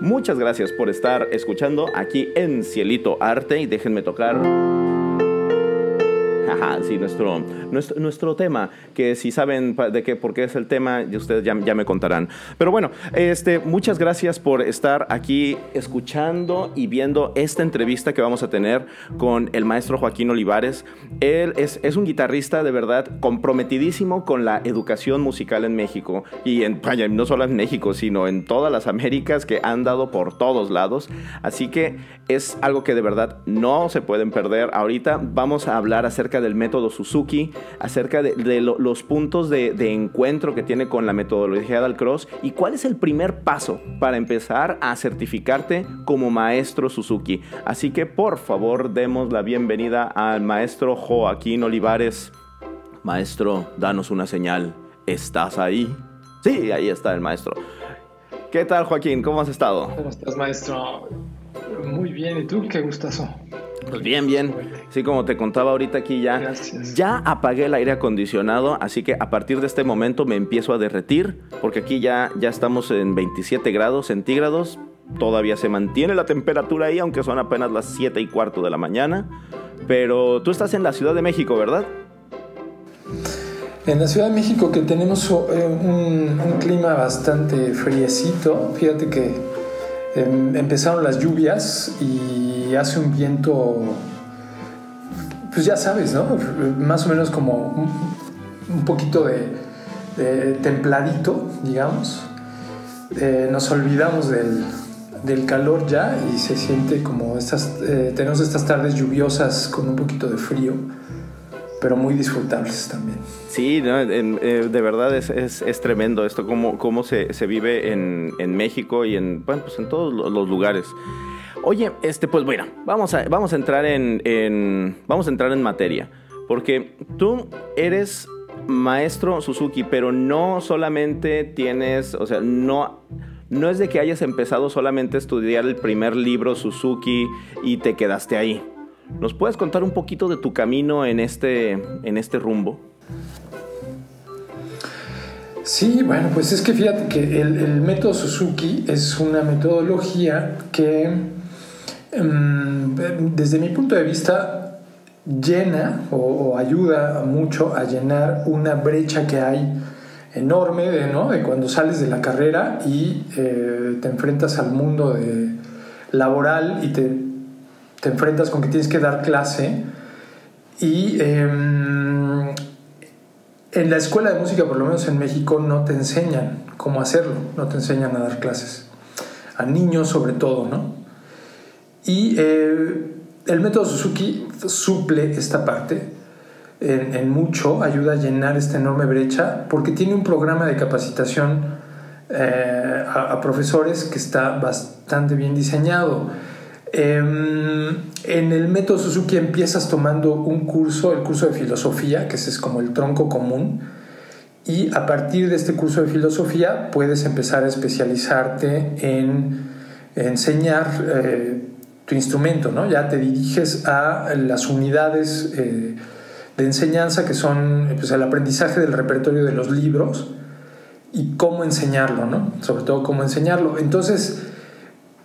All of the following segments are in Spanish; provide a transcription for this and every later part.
Muchas gracias por estar escuchando aquí en Cielito Arte y déjenme tocar sí, nuestro, nuestro, nuestro, tema, que si saben de qué, por qué es el tema, ustedes ya, ya, me contarán. Pero bueno, este, muchas gracias por estar aquí escuchando y viendo esta entrevista que vamos a tener con el maestro Joaquín Olivares. Él es, es un guitarrista de verdad comprometidísimo con la educación musical en México y en, vaya, no solo en México, sino en todas las Américas que han dado por todos lados. Así que es algo que de verdad no se pueden perder. Ahorita vamos a hablar acerca del método Suzuki, acerca de, los puntos de, encuentro que tiene con la metodología del cross y cuál es el primer paso para empezar a certificarte como maestro Suzuki. Así que por favor demos la bienvenida al maestro Joaquín Olivares. Maestro, danos una señal. ¿Estás ahí? Sí, ahí está el maestro. ¿Qué tal, Joaquín? ¿Cómo has estado? ¿Cómo estás, maestro? Muy bien, ¿y tú? Qué gustazo. Pues bien, bien. Sí, como te contaba ahorita aquí ya, ya apagué el aire acondicionado, así que a partir de este momento me empiezo a derretir, porque aquí ya, ya estamos en 27 grados centígrados, todavía se mantiene la temperatura ahí, aunque son apenas las 7 y cuarto de la mañana. Pero tú estás en la Ciudad de México, ¿verdad? En la Ciudad de México que tenemos eh, un, un clima bastante friecito, fíjate que empezaron las lluvias y hace un viento, pues ya sabes, ¿no? Más o menos como un, poquito de, templadito, digamos. Eh, nos olvidamos del, del, calor ya y se siente como estas, eh, tenemos estas tardes lluviosas con un poquito de frío pero muy disfrutables también. Sí, eh, de verdad es, es, tremendo esto, cómo, cómo se, se vive en, en, México y en, bueno, pues en todos los lugares. Oye, este, pues bueno, vamos a, vamos a entrar en, en, vamos a entrar en materia, porque tú eres maestro Suzuki, pero no solamente tienes, o sea, no, no es de que hayas empezado solamente a estudiar el primer libro Suzuki y te quedaste ahí. ¿Nos puedes contar un poquito de tu camino en este, en este rumbo? Sí, bueno, pues es que fíjate que el, método Suzuki es una metodología que em, desde mi punto de vista llena o, ayuda mucho a llenar una brecha que hay enorme de, ¿no? de cuando sales de la carrera y eh, te enfrentas al mundo laboral y te te enfrentas con que tienes que dar clase y em, en la escuela de música, por lo menos en México, no te enseñan cómo hacerlo, no te enseñan a dar clases, a niños sobre todo, ¿no? Y eh, el método Suzuki suple esta parte en, mucho, ayuda a llenar esta enorme brecha, porque tiene un programa de capacitación eh, a profesores que está bastante bien diseñado Em, en el método Suzuki empiezas tomando un curso, el curso de filosofía, que ese es como el tronco común, y a partir de este curso de filosofía puedes empezar a especializarte en enseñar eh, tu instrumento, ¿no? Ya te diriges a las unidades eh, de enseñanza que son pues, el aprendizaje del repertorio de los libros y cómo enseñarlo, ¿no? Sobre todo cómo enseñarlo. Entonces,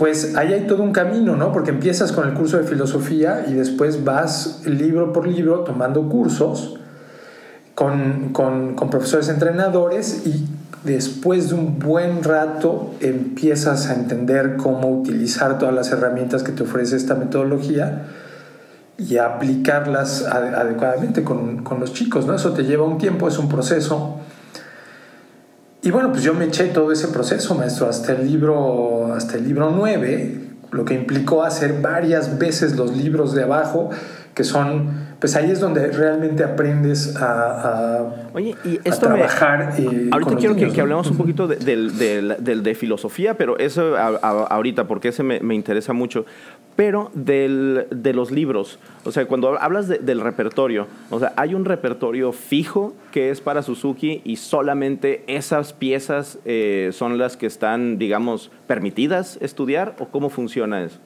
pues ahí hay todo un camino, ¿no? Porque empiezas con el curso de filosofía y después vas libro por libro tomando cursos con, profesores entrenadores y después de un buen rato empiezas a entender cómo utilizar todas las herramientas que te ofrece esta metodología y aplicarlas adecuadamente con, con los chicos, ¿no? Eso te lleva un tiempo, es un proceso y bueno, pues yo me eché todo ese proceso, maestro, hasta el libro, hasta el libro 9, lo que implicó hacer varias veces los libros de abajo, que son, pues ahí es donde realmente aprendes a, Oye, y esto trabajar. Eh, ahorita quiero que, hablemos un poquito de, de, filosofía, pero eso ahorita, porque ese me, me interesa mucho pero del, de los libros. O sea, cuando hablas del repertorio, o sea, hay un repertorio fijo que es para Suzuki y solamente esas piezas eh, son las que están, digamos, permitidas estudiar o cómo funciona eso?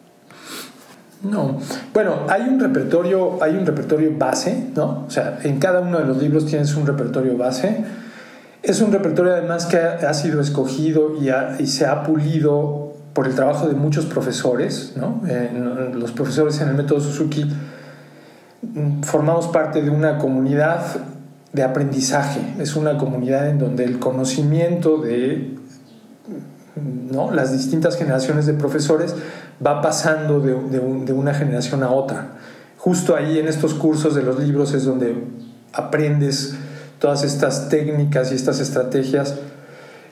No, bueno, hay un repertorio, hay un repertorio base, ¿no? O sea, en cada uno de los libros tienes un repertorio base. Es un repertorio además que ha, sido escogido y, se ha pulido por el trabajo de muchos profesores, ¿no? los profesores en el método Suzuki mm, formamos parte de una comunidad de aprendizaje, es una comunidad en donde el conocimiento de ¿no? las distintas generaciones de profesores va pasando de, de una generación a otra. Justo ahí en estos cursos de los libros es donde aprendes todas estas técnicas y estas estrategias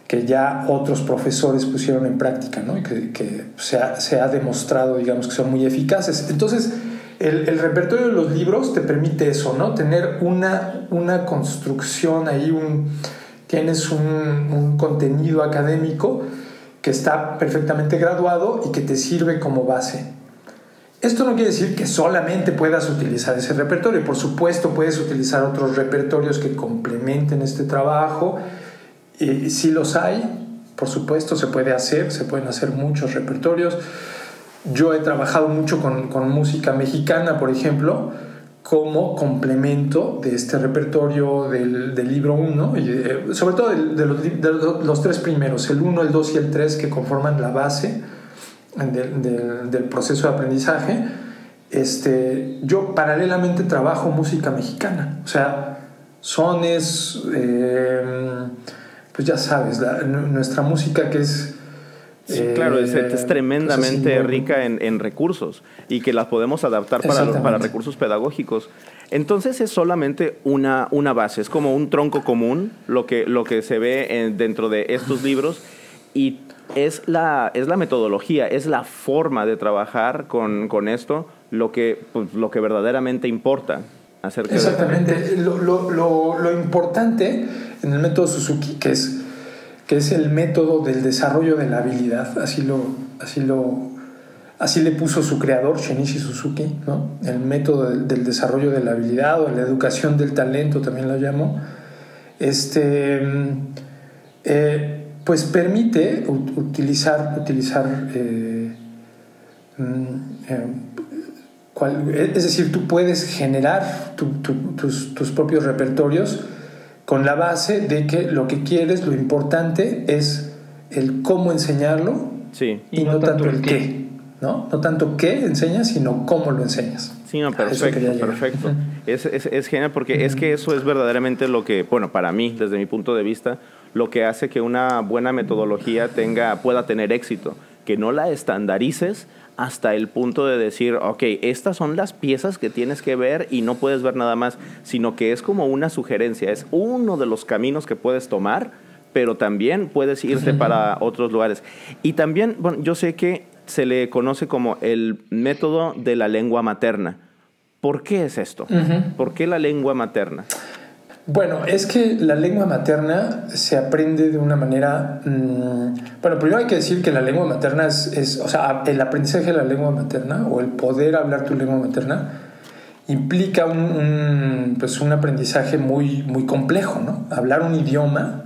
que ya otros profesores pusieron en práctica, ¿no? Y que, se, ha, demostrado, digamos, que son muy eficaces. Entonces, el, repertorio de los libros te permite eso, ¿no? Tener una, una construcción ahí, un, tienes un, un contenido académico que está perfectamente graduado y que te sirve como base. Esto no quiere decir que solamente puedas utilizar ese repertorio. Por supuesto, puedes utilizar otros repertorios que complementen este trabajo y si los hay, por supuesto, se puede hacer, se pueden hacer muchos repertorios. Yo he trabajado mucho con, con música mexicana, por ejemplo, como complemento de este repertorio del, del libro 1, eh, sobre todo de, los, de, los, tres primeros, el 1, el 2 y el 3, que conforman la base del, del proceso de aprendizaje. Este, yo paralelamente trabajo música mexicana, o sea, sones, eh, pues ya sabes, nuestra música que es... claro, es, eh, tremendamente rica en, recursos y que las podemos adaptar para, para recursos pedagógicos. Entonces es solamente una, una base, es como un tronco común lo que, lo que se ve dentro de estos libros y es la, es la metodología, es la forma de trabajar con, con esto lo que, pues, lo que verdaderamente importa. Exactamente. Lo, lo, lo, importante en el método Suzuki, que es, que es el método del desarrollo de la habilidad, así lo, así lo, así le puso su creador, Shinichi Suzuki, ¿no? el método del, desarrollo de la habilidad o la educación del talento, también lo llamo, este, eh, pues permite utilizar, utilizar eh, mm, eh, es decir, tú puedes generar tus, propios repertorios con la base de que lo que quieres, lo importante es el cómo enseñarlo y, no, tanto, el qué. ¿no? no tanto qué enseñas, sino cómo lo enseñas. Sí, perfecto, perfecto. Es, es, genial porque es que eso es verdaderamente lo que, bueno, para mí, desde mi punto de vista, lo que hace que una buena metodología tenga, pueda tener éxito. Que no la estandarices, hasta el punto de decir, ok, estas son las piezas que tienes que ver y no puedes ver nada más, sino que es como una sugerencia, es uno de los caminos que puedes tomar, pero también puedes irte para otros lugares. Y también, bueno, yo sé que se le conoce como el método de la lengua materna. ¿Por qué es esto? ¿Por qué la lengua materna? Bueno, es que la lengua materna se aprende de una manera... Mm, bueno, primero hay que decir que la lengua materna es, o sea, el aprendizaje de la lengua materna o el poder hablar tu lengua materna implica un, pues un aprendizaje muy, muy complejo, ¿no? Hablar un idioma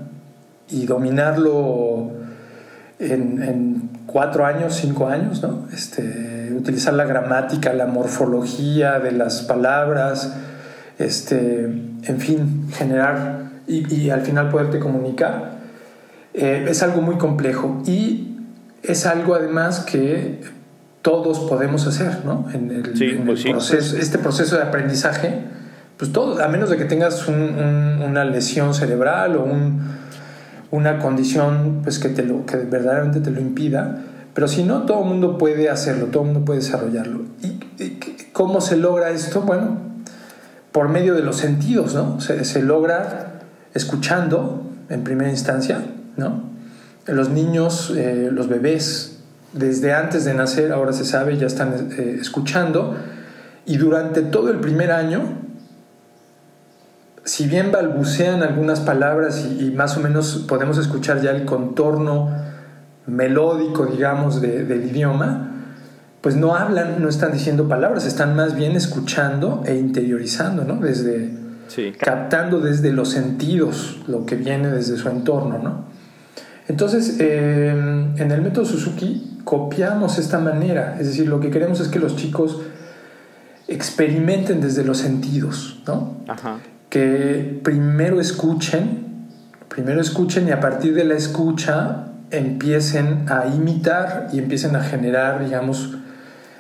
y dominarlo en, en cuatro años, cinco años, ¿no? Este, utilizar la gramática, la morfología de las palabras, este, en fin, generar y, al final poderte comunicar, eh, es algo muy complejo y es algo además que todos podemos hacer, ¿no? En el, pues proceso, este proceso de aprendizaje, pues todo, a menos de que tengas una lesión cerebral o una condición pues que, te lo, que verdaderamente te lo impida, pero si no, todo el mundo puede hacerlo, todo el mundo puede desarrollarlo. ¿Y, y cómo se logra esto? Bueno, por medio de los sentidos, ¿no? Se, logra escuchando en primera instancia, ¿no? Los niños, eh, los bebés, desde antes de nacer, ahora se sabe, ya están eh, escuchando, y durante todo el primer año, si bien balbucean algunas palabras y, más o menos podemos escuchar ya el contorno melódico, digamos, del idioma, pues no hablan, no están diciendo palabras, están más bien escuchando e interiorizando, ¿no? Desde, captando desde los sentidos lo que viene desde su entorno, ¿no? Entonces, em, en el método Suzuki copiamos esta manera, es decir, lo que queremos es que los chicos experimenten desde los sentidos, ¿no? Que primero escuchen, primero escuchen y a partir de la escucha empiecen a imitar y empiecen a generar, digamos,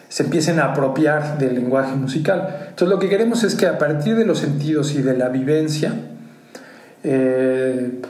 se empiecen a apropiar del lenguaje musical. Entonces lo que queremos es que a partir de los sentidos y de la vivencia, eh,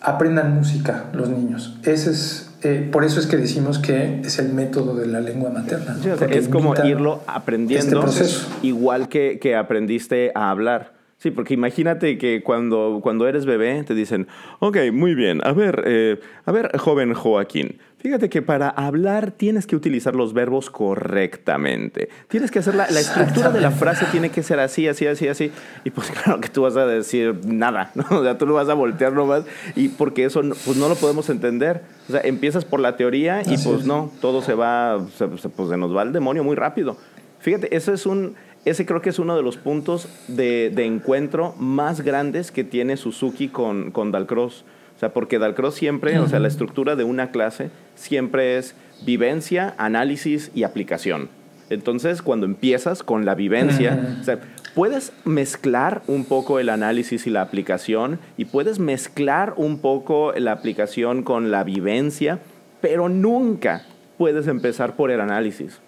aprendan música los niños. Ese es, eh, por eso es que decimos que es el método de la lengua materna. es como irlo aprendiendo, este igual que, que aprendiste a hablar. Sí, porque imagínate que cuando, cuando eres bebé te dicen, ok, muy bien, a ver, eh, a ver, joven Joaquín, fíjate que para hablar tienes que utilizar los verbos correctamente. Tienes que hacer la, la estructura de la frase tiene que ser así, así, así, así. Y pues claro que tú vas a decir nada, ¿no? O sea, tú lo vas a voltear nomás y porque eso pues no lo podemos entender. O sea, empiezas por la teoría y pues no, todo se va, pues se nos va al demonio muy rápido. Fíjate, eso es un ese creo que es uno de los puntos de, encuentro más grandes que tiene Suzuki con, con Dalcross. O sea, porque Dalcross siempre, o sea, la estructura de una clase siempre es vivencia, análisis y aplicación. Entonces, cuando empiezas con la vivencia, o sea, puedes mezclar un poco el análisis y la aplicación y puedes mezclar un poco la aplicación con la vivencia, pero nunca puedes empezar por el análisis.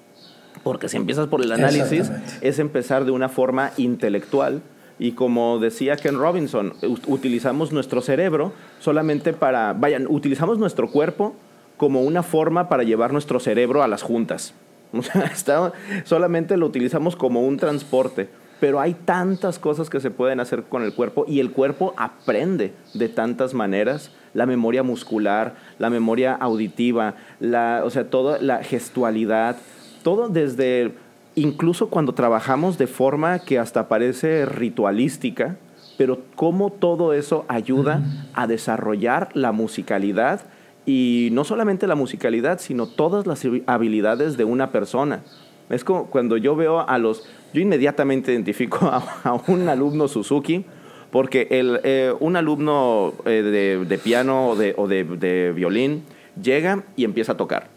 Porque si empiezas por el análisis, es empezar de una forma intelectual. Y como decía Ken Robinson, utilizamos nuestro cerebro solamente para, vayan, utilizamos nuestro cuerpo como una forma para llevar nuestro cerebro a las juntas. solamente lo utilizamos como un transporte. Pero hay tantas cosas que se pueden hacer con el cuerpo y el cuerpo aprende de tantas maneras. La memoria muscular, la memoria auditiva, la, o sea, toda la gestualidad, todo desde, incluso cuando trabajamos de forma que hasta parece ritualística, pero cómo todo eso ayuda a desarrollar la musicalidad y no solamente la musicalidad, sino todas las habilidades de una persona. Es como cuando yo veo a los, yo inmediatamente identifico a, un alumno Suzuki, porque el, eh, un alumno eh, de, piano o, de, o de, violín llega y empieza a tocar.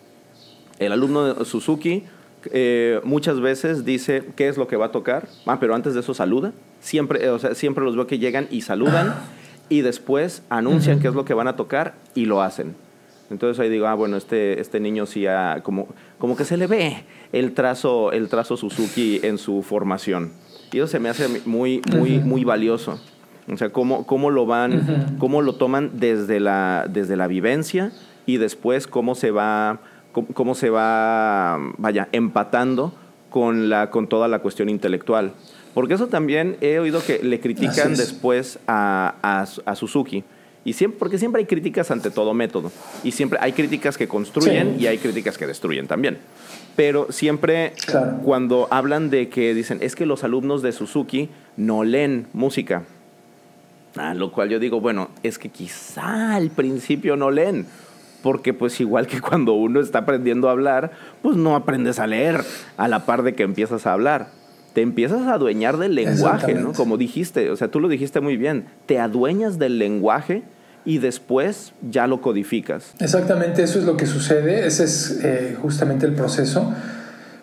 El alumno de Suzuki eh, muchas veces dice qué es lo que va a tocar, ah, pero antes de eso saluda. Siempre, o sea, siempre los veo que llegan y saludan y después anuncian qué es lo que van a tocar y lo hacen. Entonces ahí digo, ah, bueno, este, este niño sí ha, como, como que se le ve el trazo, el trazo Suzuki en su formación. Y eso se me hace muy, muy, muy valioso. O sea, cómo, cómo lo van, cómo lo toman desde la, desde la vivencia y después cómo se va cómo, se va, vaya, empatando con, la, con toda la cuestión intelectual. Porque eso también he oído que le critican después a, a, Suzuki. Y siempre, porque siempre hay críticas ante todo método. Y siempre hay críticas que construyen y hay críticas que destruyen también. Pero siempre cuando hablan de que dicen, es que los alumnos de Suzuki no leen música. A lo cual yo digo, bueno, es que quizá al principio no leen porque pues igual que cuando uno está aprendiendo a hablar, pues no aprendes a leer a la par de que empiezas a hablar. Te empiezas a adueñar del lenguaje, ¿no? Como dijiste, o sea, tú lo dijiste muy bien, te adueñas del lenguaje y después ya lo codificas. Exactamente, eso es lo que sucede, ese es eh, justamente el proceso.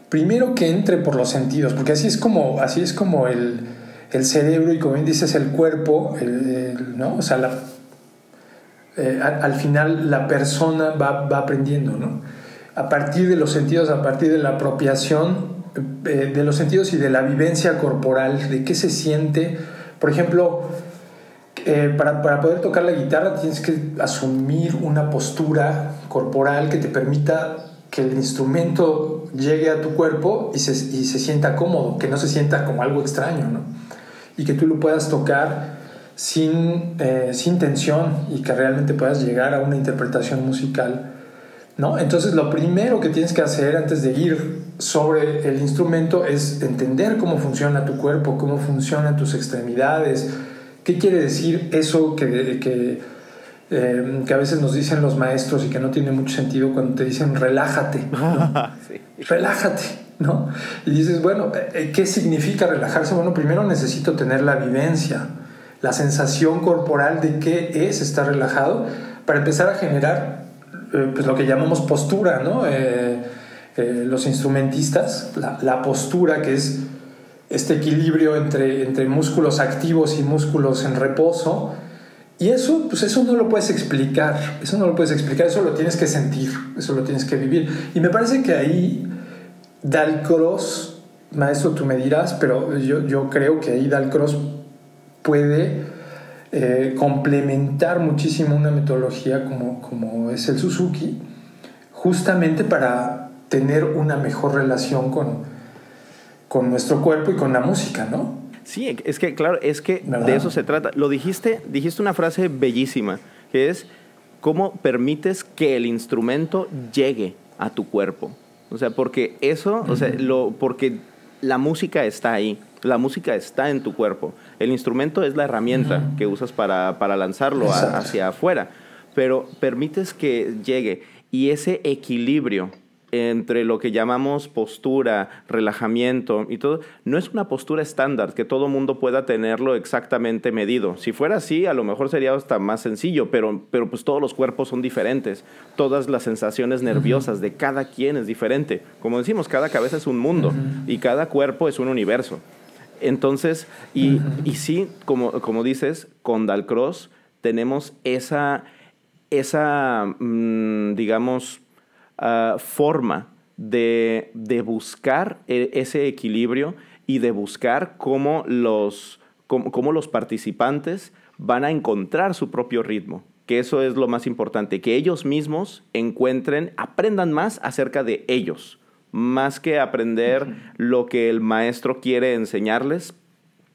Primero que entre por los sentidos, porque así es como, así es como el, cerebro y como bien dices el cuerpo, ¿no? O sea, la, eh, al, final la persona va, va, aprendiendo, ¿no? A partir de los sentidos, a partir de la apropiación eh, de los sentidos y de la vivencia corporal, de qué se siente. Por ejemplo, eh, para, para, poder tocar la guitarra tienes que asumir una postura corporal que te permita que el instrumento llegue a tu cuerpo y se, y se sienta cómodo, que no se sienta como algo extraño, ¿no? Y que tú lo puedas tocar sin, eh, sin tensión y que realmente puedas llegar a una interpretación musical. ¿no? Entonces lo primero que tienes que hacer antes de ir sobre el instrumento es entender cómo funciona tu cuerpo, cómo funcionan tus extremidades, qué quiere decir eso que, que, eh, que a veces nos dicen los maestros y que no tiene mucho sentido cuando te dicen relájate. Relájate. ¿no? Y dices, bueno, eh, ¿qué significa relajarse? Bueno, primero necesito tener la vivencia la sensación corporal de qué es estar relajado, para empezar a generar eh, pues lo que llamamos postura, ¿no? Eh, eh, los instrumentistas, la, postura que es este equilibrio entre, entre músculos activos y músculos en reposo, Y eso, pues eso no lo puedes explicar, eso no lo puedes explicar, eso lo tienes que sentir, eso lo tienes que vivir. Y me parece que ahí Dalcross, maestro, tú me dirás, pero yo, yo creo que ahí Dalcross puede eh, complementar muchísimo una metodología como, como es el Suzuki, justamente para tener una mejor relación con, con nuestro cuerpo y con la música, ¿no? Sí, es que, claro, es que de eso se trata. Lo dijiste, dijiste una frase bellísima, que es cómo permites que el instrumento llegue a tu cuerpo. O sea, porque eso, o sea, lo, porque la música está ahí, la música está en tu cuerpo. El instrumento es la herramienta que usas para, para lanzarlo hacia afuera, pero permites que llegue y ese equilibrio entre lo que llamamos postura, relajamiento y todo, no es una postura estándar que todo mundo pueda tenerlo exactamente medido. Si fuera así, a lo mejor sería hasta más sencillo, pero, pero pues todos los cuerpos son diferentes. Todas las sensaciones nerviosas de cada quien es diferente. Como decimos, cada cabeza es un mundo y cada cuerpo es un universo. Entonces, y, y sí, como, como dices, con Dalcross tenemos esa, esa mm, digamos, Ah, forma de, buscar e, ese equilibrio y de buscar cómo los, cómo, los participantes van a encontrar su propio ritmo que eso es lo más importante, que ellos mismos encuentren, aprendan más acerca de ellos, más que aprender lo que el maestro quiere enseñarles.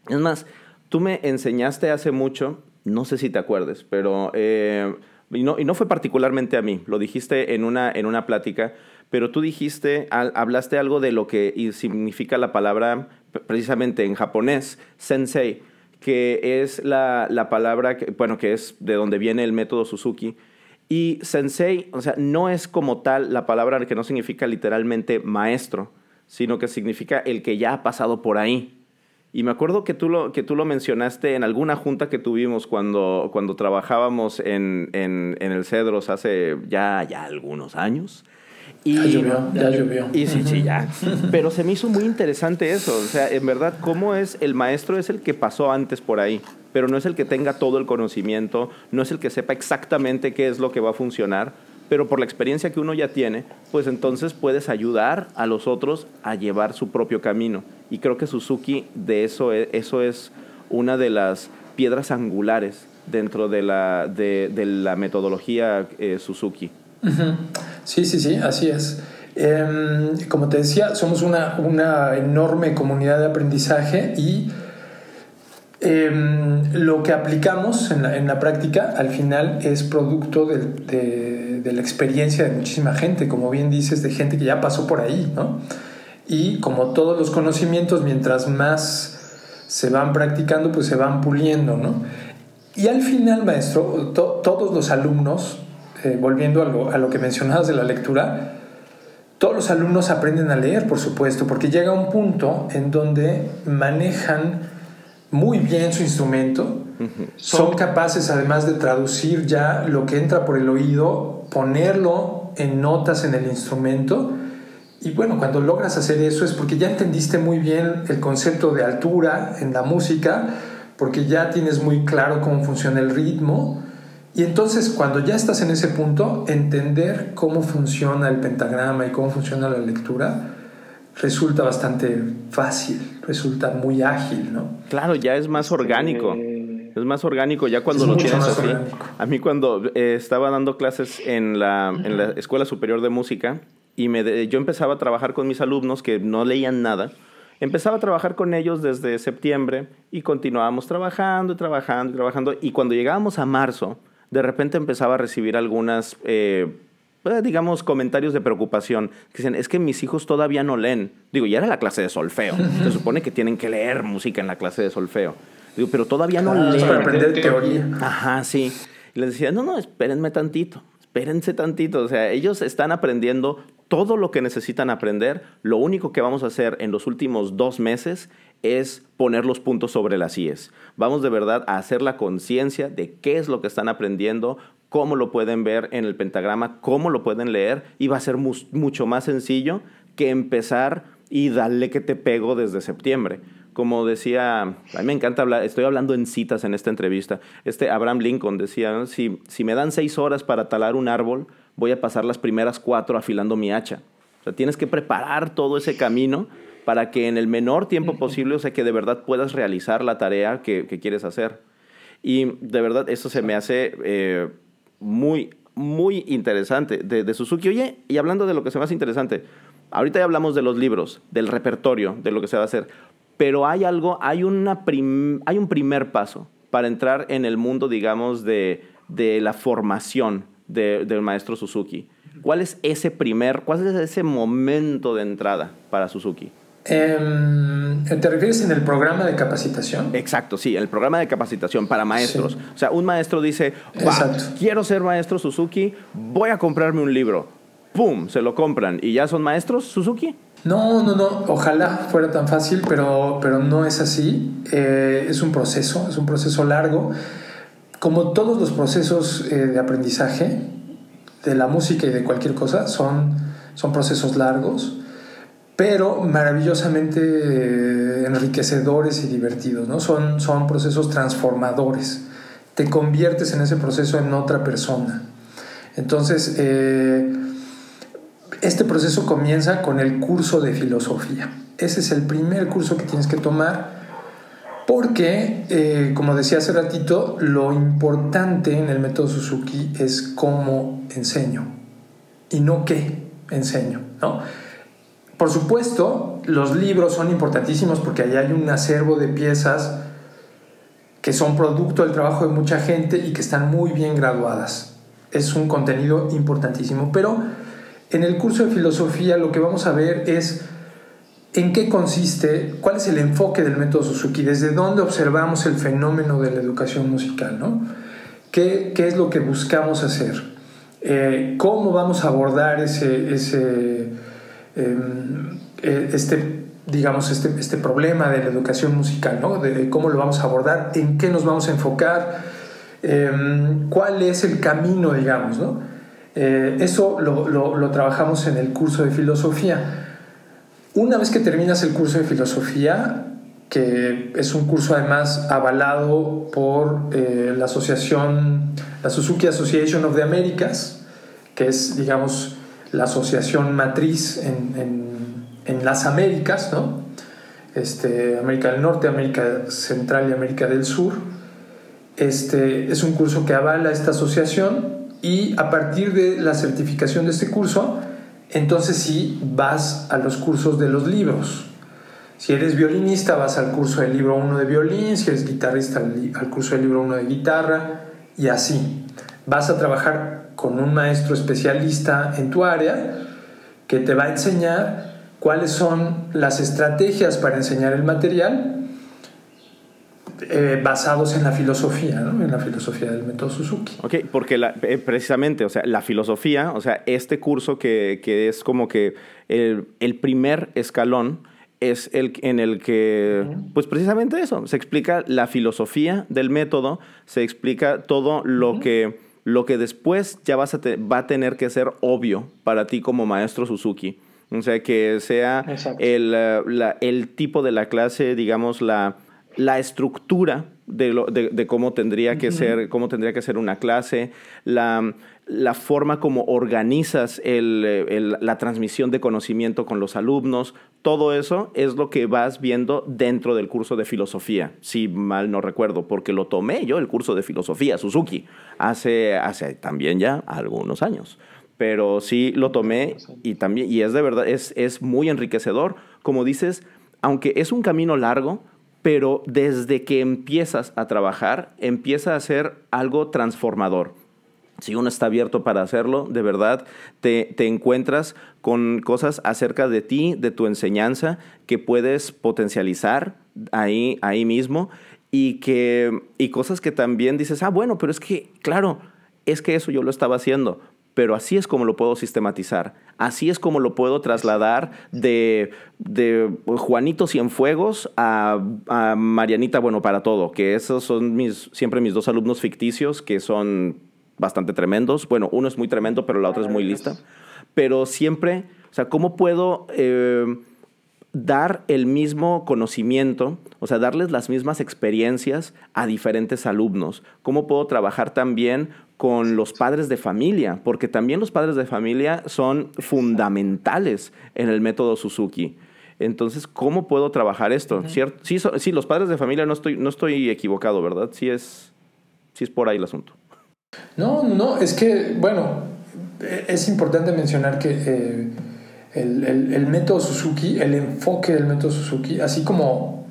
Es más, tú me enseñaste hace mucho, no sé si te acuerdes, pero eh, y no, y no fue particularmente a mí, lo dijiste en una, en una plática, pero tú dijiste, hablaste algo de lo que significa la palabra precisamente en japonés, sensei, que es la, la palabra, que, bueno, que es de donde viene el método Suzuki. Y sensei, o sea, no es como tal la palabra que no significa literalmente maestro, sino que significa el que ya ha pasado por ahí. Y me acuerdo que tú lo, que tú lo mencionaste en alguna junta que tuvimos cuando, cuando trabajábamos en, en, el Cedros hace ya, ya algunos años. Y, ya llovió, ya llovió. Y sí, sí, ya. Pero se me hizo muy interesante eso. O sea, en verdad, cómo es el maestro es el que pasó antes por ahí, pero no es el que tenga todo el conocimiento, no es el que sepa exactamente qué es lo que va a funcionar, pero por la experiencia que uno ya tiene, pues entonces puedes ayudar a los otros a llevar su propio camino. Y creo que Suzuki de eso es, eso es una de las piedras angulares dentro de la, de, la metodología eh, Suzuki. Sí, sí, sí, así es. Em, como te decía, somos una, una enorme comunidad de aprendizaje y em, lo que aplicamos en la, en la, práctica al final es producto de, de, la experiencia de muchísima gente, como bien dices, de gente que ya pasó por ahí, ¿no? y como todos los conocimientos, mientras más se van practicando, pues se van puliendo, ¿no? Y al final, maestro, todos los alumnos, eh, volviendo a a lo que mencionabas de la lectura, todos los alumnos aprenden a leer, por supuesto, porque llega un punto en donde manejan muy bien su instrumento, son capaces además de traducir ya lo que entra por el oído, ponerlo en notas en el instrumento y bueno, cuando logras hacer eso es porque ya entendiste muy bien el concepto de altura en la música, porque ya tienes muy claro cómo funciona el ritmo. Y entonces cuando ya estás en ese punto, entender cómo funciona el pentagrama y cómo funciona la lectura resulta bastante fácil, resulta muy ágil, ¿no? Claro, ya es más orgánico. Es más orgánico ya cuando lo tienes así. A mí cuando eh, estaba dando clases en la, en la Escuela Superior de Música, y me yo empezaba a trabajar con mis alumnos que no leían nada. Empezaba a trabajar con ellos desde septiembre y continuábamos trabajando y trabajando y trabajando. Y cuando llegábamos a marzo, de repente empezaba a recibir algunas, eh, pues, digamos, comentarios de preocupación. Que dicen, es que mis hijos todavía no leen. Digo, ya era la clase de solfeo. Se supone que tienen que leer música en la clase de solfeo. Digo, pero todavía no leen. para aprender teoría. Ajá, sí. Y les decía, no, no, espérenme tantito espérense tantito, o sea, ellos están aprendiendo todo lo que necesitan aprender. Lo único que vamos a hacer en los últimos dos meses es poner los puntos sobre las IES. Vamos de verdad a hacer la conciencia de qué es lo que están aprendiendo, cómo lo pueden ver en el pentagrama, cómo lo pueden leer y va a ser mucho más sencillo que empezar y darle que te pego desde septiembre como decía, a mí me encanta hablar, estoy hablando en citas en esta entrevista, este Abraham Lincoln decía, si, si me dan seis horas para talar un árbol, voy a pasar las primeras cuatro afilando mi hacha. O sea, tienes que preparar todo ese camino para que en el menor tiempo posible, o sea, que de verdad puedas realizar la tarea que, quieres hacer. Y de verdad, eso se me hace eh, muy, muy interesante de, de, Suzuki. Oye, y hablando de lo que se me hace interesante, ahorita ya hablamos de los libros, del repertorio, de lo que se va a hacer, pero hay algo, hay, una hay un primer paso para entrar en el mundo, digamos, de, de la formación del maestro Suzuki. ¿Cuál es ese primer, cuál es ese momento de entrada para Suzuki? Em, ¿Te refieres en el programa de capacitación? Exacto, sí, el programa de capacitación para maestros. O sea, un maestro dice, quiero ser maestro Suzuki, voy a comprarme un libro. ¡Pum! Se lo compran y ya son maestros Suzuki. No, no, no. Ojalá fuera tan fácil, pero, pero no es así. Eh, es un proceso, es un proceso largo. Como todos los procesos eh, de aprendizaje de la música y de cualquier cosa, son, son procesos largos pero maravillosamente eh, enriquecedores y divertidos, ¿no? Son, son procesos transformadores. Te conviertes en ese proceso en otra persona. Entonces, eh, este proceso comienza con el curso de filosofía. Ese es el primer curso que tienes que tomar porque, eh, como decía hace ratito, lo importante en el método Suzuki es cómo enseño y no qué enseño, ¿no? Por supuesto, los libros son importantísimos porque ahí hay un acervo de piezas que son producto del trabajo de mucha gente y que están muy bien graduadas. Es un contenido importantísimo. Pero en el curso de filosofía lo que vamos a ver es en qué consiste, cuál es el enfoque del método Suzuki, desde dónde observamos el fenómeno de la educación musical, ¿no? ¿Qué, es lo que buscamos hacer? Eh, ¿Cómo vamos a abordar ese, ese eh, este, digamos, este, este problema de la educación musical, ¿no? De cómo lo vamos a abordar, en qué nos vamos a enfocar, em, cuál es el camino, digamos, ¿no? Eh, eso lo, lo, trabajamos en el curso de filosofía. Una vez que terminas el curso de filosofía, que es un curso además avalado por eh, la asociación, la Suzuki Association of the Americas, que es, digamos, la asociación matriz en, las Américas, ¿no? Este, América del Norte, América Central y América del Sur. Este, es un curso que avala esta asociación y a partir de la certificación de este curso, entonces sí vas a los cursos de los libros. Si eres violinista, vas al curso del libro 1 de violín, si eres guitarrista, al curso del libro 1 de guitarra, y así. Vas a trabajar con un maestro especialista en tu área que te va a enseñar cuáles son las estrategias para enseñar el material eh, basados en la filosofía, ¿no? en la filosofía del método Suzuki. Ok, porque eh, precisamente, o sea, la filosofía, o sea, este curso que, que es como que el, el, primer escalón es el en el que, pues precisamente eso, se explica la filosofía del método, se explica todo lo que lo que después ya vas a va a tener que ser obvio para ti como maestro Suzuki. O sea, que sea el, eh, el, tipo de la clase, digamos, la, la estructura de, lo, de, cómo, tendría que ser, cómo tendría que ser una clase, la, la forma como organizas el, la transmisión de conocimiento con los alumnos, todo eso es lo que vas viendo dentro del curso de filosofía, si mal no recuerdo, porque lo tomé yo el curso de filosofía, Suzuki, hace, hace también ya algunos años. Pero sí lo tomé y también, y es de verdad, es, es muy enriquecedor. Como dices, aunque es un camino largo, pero desde que empiezas a trabajar, empieza a ser algo transformador si uno está abierto para hacerlo, de verdad, te, encuentras con cosas acerca de ti, de tu enseñanza, que puedes potencializar ahí, ahí mismo y, que, y cosas que también dices, ah, bueno, pero es que, claro, es que eso yo lo estaba haciendo, pero así es como lo puedo sistematizar, así es como lo puedo trasladar de, de Juanito Cienfuegos a, a Marianita Bueno para Todo, que esos son mis, siempre mis dos alumnos ficticios, que son bastante tremendos. Bueno, uno es muy tremendo, pero la otra es muy lista. Pero siempre, o sea, ¿cómo puedo eh, dar el mismo conocimiento, o sea, darles las mismas experiencias a diferentes alumnos? ¿Cómo puedo trabajar también con los padres de familia? Porque también los padres de familia son fundamentales en el método Suzuki. Entonces, ¿cómo puedo trabajar esto? Sí, sí, los padres de familia no estoy, no estoy equivocado, ¿verdad? Sí es, sí es por ahí el asunto. No, no, es que, bueno, es importante mencionar que eh, el, método Suzuki, el enfoque del método Suzuki, así como,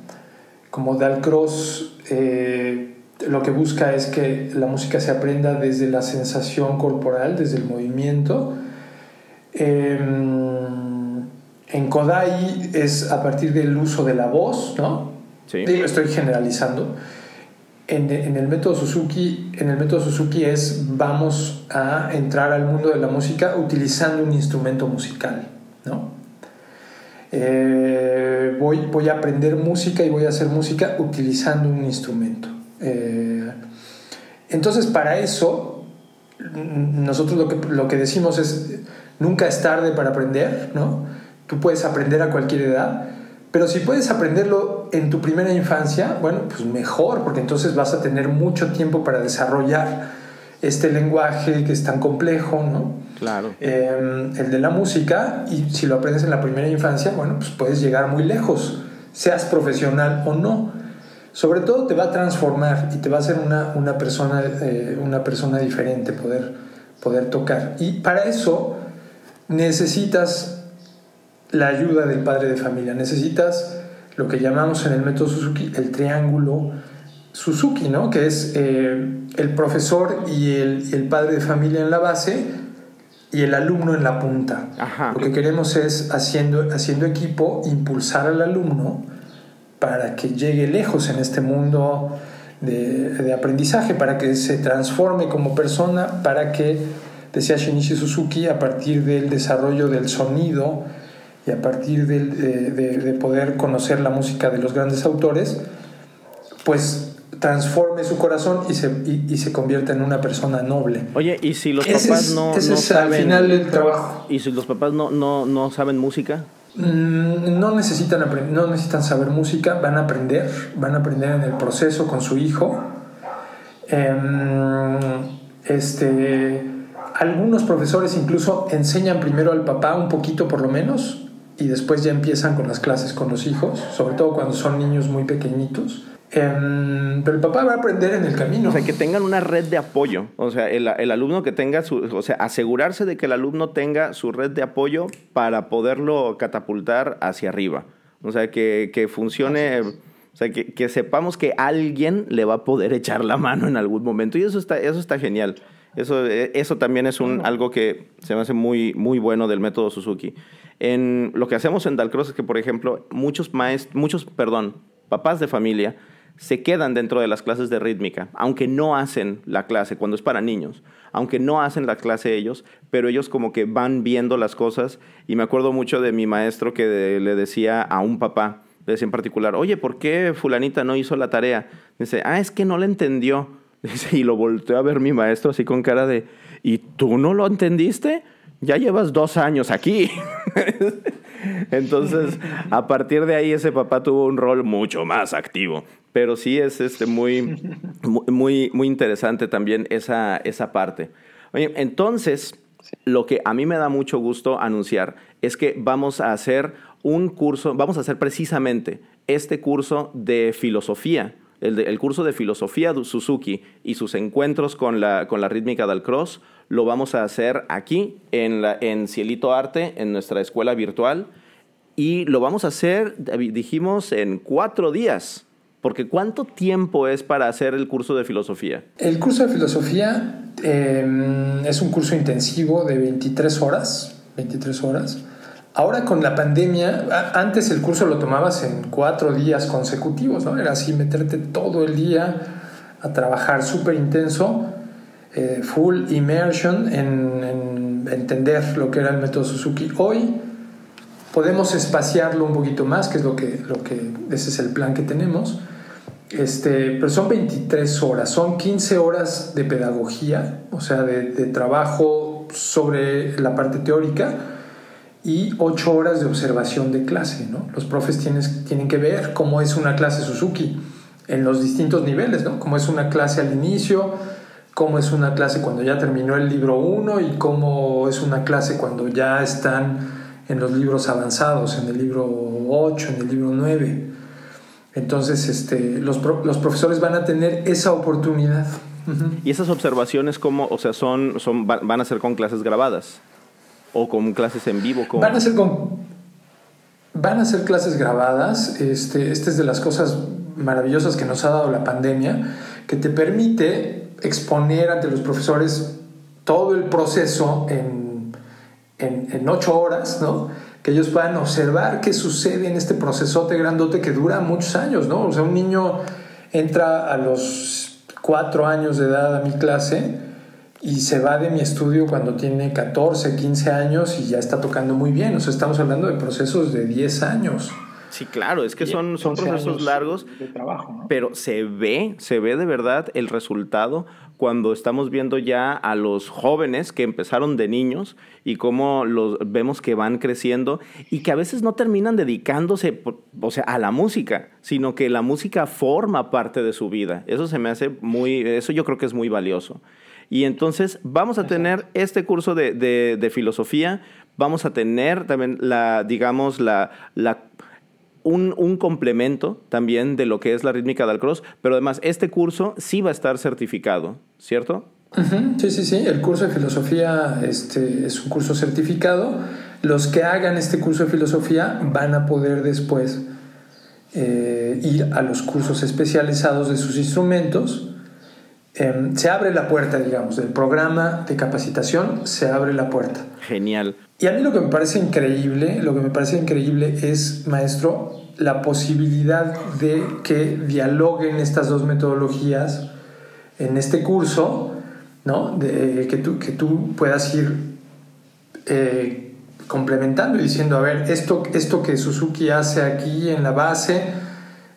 como Dalcross, eh, lo que busca es que la música se aprenda desde la sensación corporal, desde el movimiento. Em, en Kodai es a partir del uso de la voz, ¿no? Sí. estoy generalizando. En, el método Suzuki, en el método Suzuki es vamos a entrar al mundo de la música utilizando un instrumento musical, ¿no? Eh, voy, voy a aprender música y voy a hacer música utilizando un instrumento. Eh, entonces, para eso, nosotros lo que, lo que decimos es, nunca es tarde para aprender, ¿no? Tú puedes aprender a cualquier edad, pero si puedes aprenderlo en tu primera infancia, bueno, pues mejor, porque entonces vas a tener mucho tiempo para desarrollar este lenguaje que es tan complejo, ¿no? Claro. Em, el de la música, y si lo aprendes en la primera infancia, bueno, pues puedes llegar muy lejos, seas profesional o no. Sobre todo te va a transformar y te va a hacer una, una persona, eh, una persona diferente, poder, poder tocar. Y para eso necesitas la ayuda del padre de familia. Necesitas lo que llamamos en el método Suzuki el triángulo Suzuki, ¿no? que es eh, el profesor y el, padre de familia en la base y el alumno en la punta. Lo que queremos es, haciendo, haciendo equipo, impulsar al alumno para que llegue lejos en este mundo de, de aprendizaje, para que se transforme como persona, para que, decía Shinichi Suzuki, a partir del desarrollo del sonido, y a partir de, poder conocer la música de los grandes autores, pues transforme su corazón y se, y, se convierta en una persona noble. Oye, ¿y si los papás no, no saben... Al final del trabajo. ¿Y si los papás no, no, no saben música? Mm, no necesitan, no necesitan saber música, van a aprender, van a aprender en el proceso con su hijo. Em, este, algunos profesores incluso enseñan primero al papá un poquito por lo menos y después ya empiezan con las clases con los hijos, sobre todo cuando son niños muy pequeñitos. Em, pero el papá va a aprender en el camino. O sea, que tengan una red de apoyo. O sea, el, el, alumno que tenga su. O sea, asegurarse de que el alumno tenga su red de apoyo para poderlo catapultar hacia arriba. O sea, que, que funcione. O sea, que, que, sepamos que alguien le va a poder echar la mano en algún momento. Y eso está, eso está genial. Eso, e, eso también es un, algo que se me hace muy, muy bueno del método Suzuki. En, lo que hacemos en Dalcross es que, por ejemplo, muchos maestros, muchos, perdón, papás de familia se quedan dentro de las clases de rítmica, aunque no hacen la clase cuando es para niños, aunque no hacen la clase ellos, pero ellos como que van viendo las cosas. Y me acuerdo mucho de mi maestro que le decía a un papá, le decía en particular, oye, ¿por qué fulanita no hizo la tarea? Dice, ah, es que no la entendió. Y lo volteó a ver mi maestro así con cara de, ¿y tú no lo entendiste? ya llevas dos años aquí. Entonces, a partir de ahí, ese papá tuvo un rol mucho más activo. Pero sí es este, muy, muy, muy interesante también esa, esa parte. Oye, entonces, lo que a mí me da mucho gusto anunciar es que vamos a hacer un curso, vamos a hacer precisamente este curso de filosofía el, curso de filosofía de Suzuki y sus encuentros con la, con la rítmica del lo vamos a hacer aquí en, la, en Cielito Arte, en nuestra escuela virtual. Y lo vamos a hacer, dijimos, en cuatro días. Porque ¿cuánto tiempo es para hacer el curso de filosofía? El curso de filosofía em, es un curso intensivo de 23 horas. 23 horas. Ahora con la pandemia, antes el curso lo tomabas en cuatro días consecutivos, ¿no? Era así, meterte todo el día a trabajar súper intenso, eh, full immersion en, entender lo que era el método Suzuki. Hoy podemos espaciarlo un poquito más, que es lo que, lo que ese es el plan que tenemos. Este, pero son 23 horas, son 15 horas de pedagogía, o sea, de, de trabajo sobre la parte teórica y ocho horas de observación de clase. ¿no? Los profes tienes, tienen que ver cómo es una clase Suzuki en los distintos niveles, ¿no? cómo es una clase al inicio, cómo es una clase cuando ya terminó el libro 1 y cómo es una clase cuando ya están en los libros avanzados, en el libro 8, en el libro 9. Entonces, este, los, los profesores van a tener esa oportunidad. ¿Y esas observaciones cómo, o sea, son, son, van a ser con clases grabadas? ¿O con clases en vivo? Van a ser con... Van a ser clases grabadas. Este, esta es de las cosas maravillosas que nos ha dado la pandemia, que te permite exponer ante los profesores todo el proceso en, en, ocho horas, ¿no? que ellos puedan observar qué sucede en este procesote grandote que dura muchos años, ¿no? O sea, un niño entra a los cuatro años de edad a mi clase y se va de mi estudio cuando tiene 14, 15 años y ya está tocando muy bien. O sea, estamos hablando de procesos de 10 años. Sí, claro, es que son, son procesos largos, de trabajo, pero se ve, se ve de verdad el resultado cuando estamos viendo ya a los jóvenes que empezaron de niños y cómo los vemos que van creciendo y que a veces no terminan dedicándose, o sea, a la música, sino que la música forma parte de su vida. Eso se me hace muy, eso yo creo que es muy valioso. Y entonces vamos a tener este curso de, de, filosofía, vamos a tener también la, digamos, la, la un, complemento también de lo que es la rítmica del cross, pero además este curso sí va a estar certificado, ¿cierto? Sí, sí, sí. El curso de filosofía este, es un curso certificado. Los que hagan este curso de filosofía van a poder después eh, ir a los cursos especializados de sus instrumentos. Em, se abre la puerta, digamos, del programa de capacitación, se abre la puerta. Genial. Y a mí lo que me parece increíble, lo que me parece increíble es, maestro, la posibilidad de que dialoguen estas dos metodologías en este curso, ¿no? De, que, tú, que tú puedas ir eh, complementando y diciendo, a ver, esto, esto que Suzuki hace aquí en la base,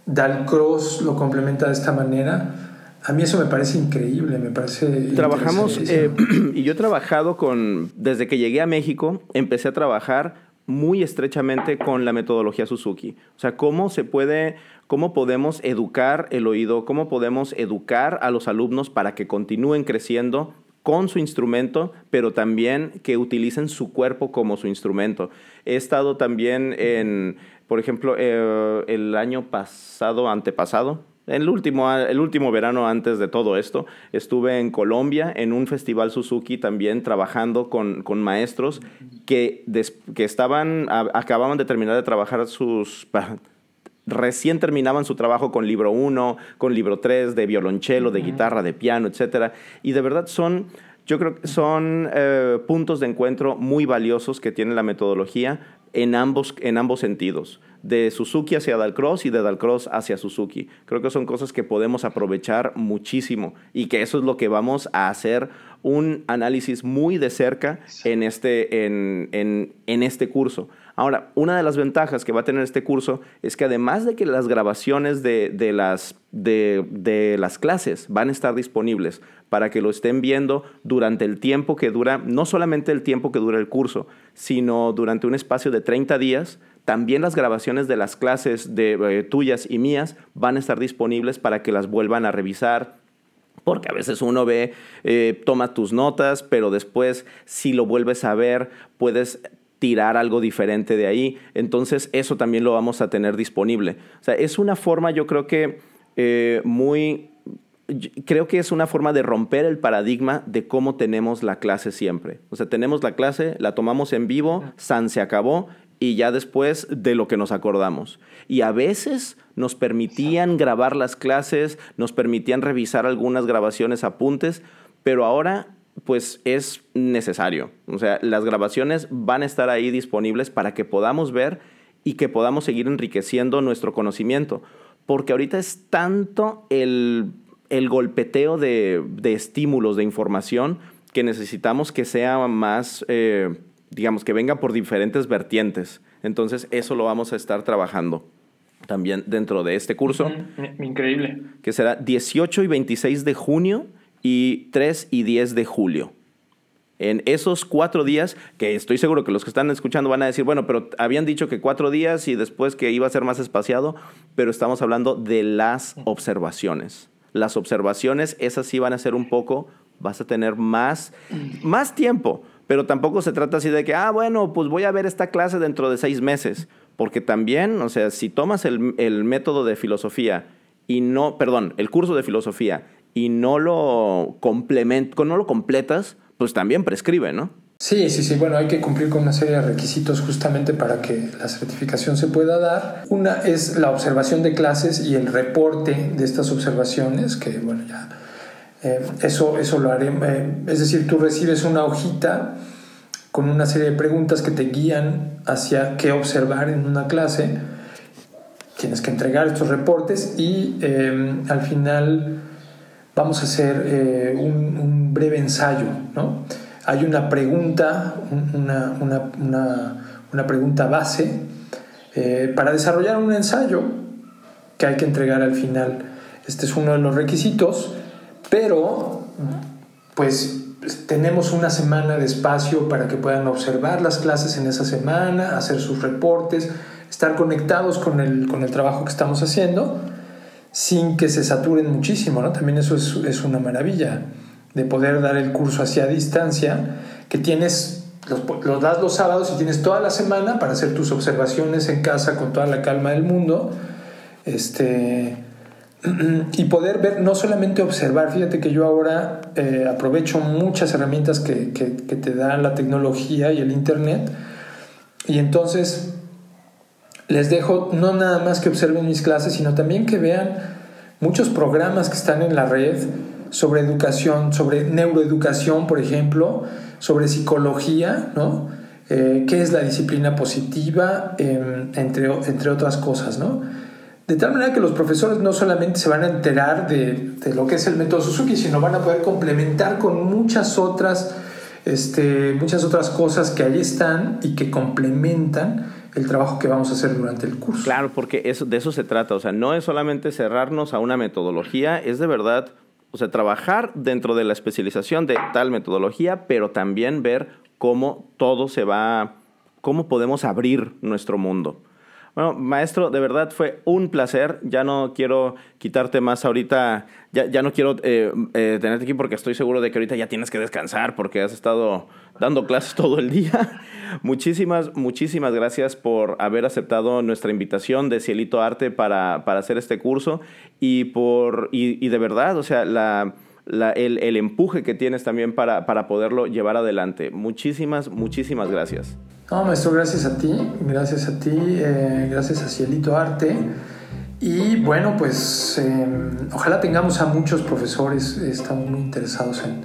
Dalcross lo complementa de esta manera a mí eso me parece increíble, me parece... Trabajamos, eh, y yo he trabajado con, desde que llegué a México, empecé a trabajar muy estrechamente con la metodología Suzuki. O sea, cómo se puede, cómo podemos educar el oído, cómo podemos educar a los alumnos para que continúen creciendo con su instrumento, pero también que utilicen su cuerpo como su instrumento. He estado también en, por ejemplo, eh, el año pasado, antepasado, el último, el último verano antes de todo esto, estuve en Colombia en un festival Suzuki también trabajando con, con maestros que, que estaban, acababan de terminar de trabajar sus... Recién terminaban su trabajo con libro 1, con libro 3 de violonchelo, de guitarra, de piano, etc. Y de verdad son, yo creo que son eh, puntos de encuentro muy valiosos que tiene la metodología en ambos, en ambos sentidos de Suzuki hacia Dalcross y de Dalcross hacia Suzuki. Creo que son cosas que podemos aprovechar muchísimo y que eso es lo que vamos a hacer un análisis muy de cerca en este, en, en este curso. Ahora, una de las ventajas que va a tener este curso es que además de que las grabaciones de, de, las, de, de, las clases van a estar disponibles para que lo estén viendo durante el tiempo que dura, no solamente el tiempo que dura el curso, sino durante un espacio de 30 días, también las grabaciones de las clases de, eh, tuyas y mías van a estar disponibles para que las vuelvan a revisar, porque a veces uno ve, eh, toma tus notas, pero después si lo vuelves a ver, puedes tirar algo diferente de ahí. Entonces eso también lo vamos a tener disponible. O sea, es una forma, yo creo que eh, muy... Creo que es una forma de romper el paradigma de cómo tenemos la clase siempre. O sea, tenemos la clase, la tomamos en vivo, San se acabó y ya después de lo que nos acordamos. Y a veces nos permitían grabar las clases, nos permitían revisar algunas grabaciones, apuntes, pero ahora pues es necesario. O sea, las grabaciones van a estar ahí disponibles para que podamos ver y que podamos seguir enriqueciendo nuestro conocimiento. Porque ahorita es tanto el, golpeteo de, estímulos, de información, que necesitamos que sea más... Eh, digamos, que venga por diferentes vertientes. Entonces, eso lo vamos a estar trabajando también dentro de este curso. Increíble. Que será 18 y 26 de junio y 3 y 10 de julio. En esos cuatro días, que estoy seguro que los que están escuchando van a decir, bueno, pero habían dicho que cuatro días y después que iba a ser más espaciado, pero estamos hablando de las observaciones. Las observaciones, esas sí van a ser un poco, vas a tener más, más tiempo, pero tampoco se trata así de que, ah, bueno, pues voy a ver esta clase dentro de seis meses, porque también, o sea, si tomas el, el método de filosofía y no, perdón, el curso de filosofía y no lo, complement, no lo completas, pues también prescribe, ¿no? Sí, sí, sí. Bueno, hay que cumplir con una serie de requisitos justamente para que la certificación se pueda dar. Una es la observación de clases y el reporte de estas observaciones, que bueno, ya eh, eso, eso lo haré. Eh, es decir, tú recibes una hojita con una serie de preguntas que te guían hacia qué observar en una clase. Tienes que entregar estos reportes y eh, al final vamos a hacer un, un breve ensayo, ¿no? hay una pregunta, una, una, pregunta base eh, para desarrollar un ensayo que hay que entregar al final. Este es uno de los requisitos, pero pues tenemos una semana de espacio para que puedan observar las clases en esa semana, hacer sus reportes, estar conectados con el, con el trabajo que estamos haciendo sin que se saturen muchísimo, ¿no? También eso es, es una maravilla de poder dar el curso hacia distancia, que tienes, los, das los sábados y tienes toda la semana para hacer tus observaciones en casa con toda la calma del mundo. Este, y poder ver, no solamente observar, fíjate que yo ahora eh, aprovecho muchas herramientas que, que, que, te dan la tecnología y el Internet, y entonces les dejo no nada más que observen mis clases, sino también que vean muchos programas que están en la red, sobre educación, sobre neuroeducación, por ejemplo, sobre psicología, ¿no? Eh, ¿Qué es la disciplina positiva? Em, entre, entre otras cosas, ¿no? De tal manera que los profesores no solamente se van a enterar de, de, lo que es el método Suzuki, sino van a poder complementar con muchas otras, este, muchas otras cosas que ahí están y que complementan el trabajo que vamos a hacer durante el curso. Claro, porque eso, de eso se trata. O sea, no es solamente cerrarnos a una metodología, es de verdad o sea, trabajar dentro de la especialización de tal metodología, pero también ver cómo todo se va, cómo podemos abrir nuestro mundo. Bueno, maestro, de verdad fue un placer. Ya no quiero quitarte más ahorita, ya, ya no quiero eh, eh, tenerte aquí porque estoy seguro de que ahorita ya tienes que descansar porque has estado dando clases todo el día. muchísimas, muchísimas gracias por haber aceptado nuestra invitación de Cielito Arte para, para hacer este curso y, por, y, y de verdad, o sea, la el, empuje que tienes también para, poderlo llevar adelante. Muchísimas, muchísimas gracias. No, maestro, gracias a ti, gracias a ti, eh, gracias a Cielito Arte. Y bueno, pues em, ojalá tengamos a muchos profesores, estamos muy interesados en,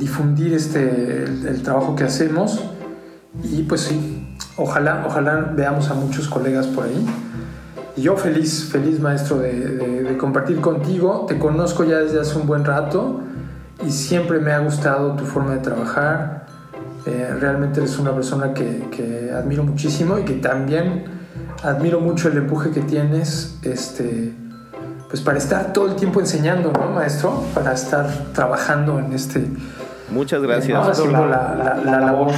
difundir este, el, trabajo que hacemos. Y pues sí, ojalá, ojalá veamos a muchos colegas por ahí yo feliz, feliz maestro de, compartir contigo. Te conozco ya desde hace un buen rato y siempre me ha gustado tu forma de trabajar. Eh, realmente eres una persona que, admiro muchísimo y que también admiro mucho el empuje que tienes este, pues para estar todo el tiempo enseñando, ¿no, maestro? Para estar trabajando en este... Muchas gracias. haciendo la, la labor.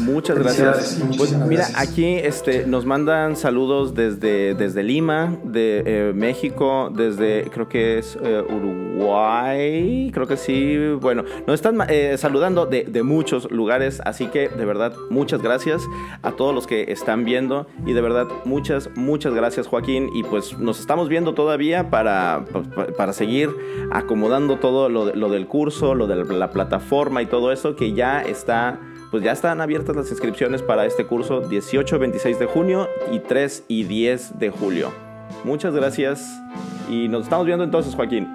Muchas gracias. Pues, mira, aquí este, nos mandan saludos desde, desde Lima, de eh, México, desde creo que es eh, Uruguay, creo que sí. Bueno, nos están eh, saludando de, de, muchos lugares, así que de verdad muchas gracias a todos los que están viendo y de verdad muchas, muchas gracias Joaquín y pues nos estamos viendo todavía para, para seguir acomodando todo lo, lo del curso, lo de la plataforma y todo eso que ya está pues ya están abiertas las inscripciones para este curso 18, 26 de junio y 3 y 10 de julio. Muchas gracias y nos estamos viendo entonces, Joaquín.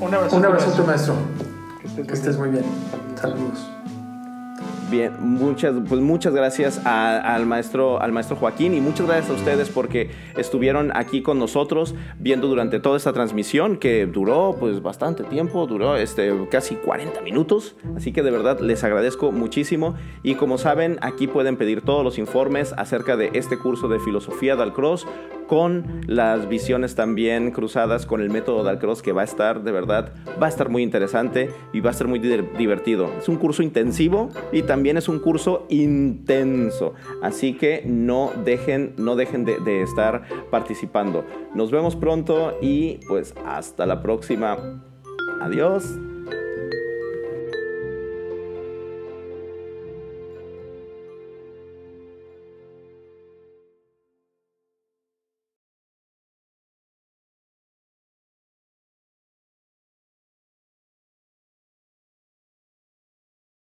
Un abrazo, Un abrazo maestro. Que estés muy bien. Saludos. Bien, muchas, pues muchas gracias al, maestro, al maestro Joaquín y muchas gracias a ustedes porque estuvieron aquí con nosotros viendo durante toda esta transmisión que duró pues bastante tiempo, duró este, casi 40 minutos, así que de verdad les agradezco muchísimo y como saben aquí pueden pedir todos los informes acerca de este curso de filosofía del cross con las visiones también cruzadas con el método Dalcross que va a estar, de verdad, va a estar muy interesante y va a ser muy divertido. Es un curso intensivo y también es un curso intenso. Así que no dejen, no dejen de, de estar participando. Nos vemos pronto y pues hasta la próxima. Adiós.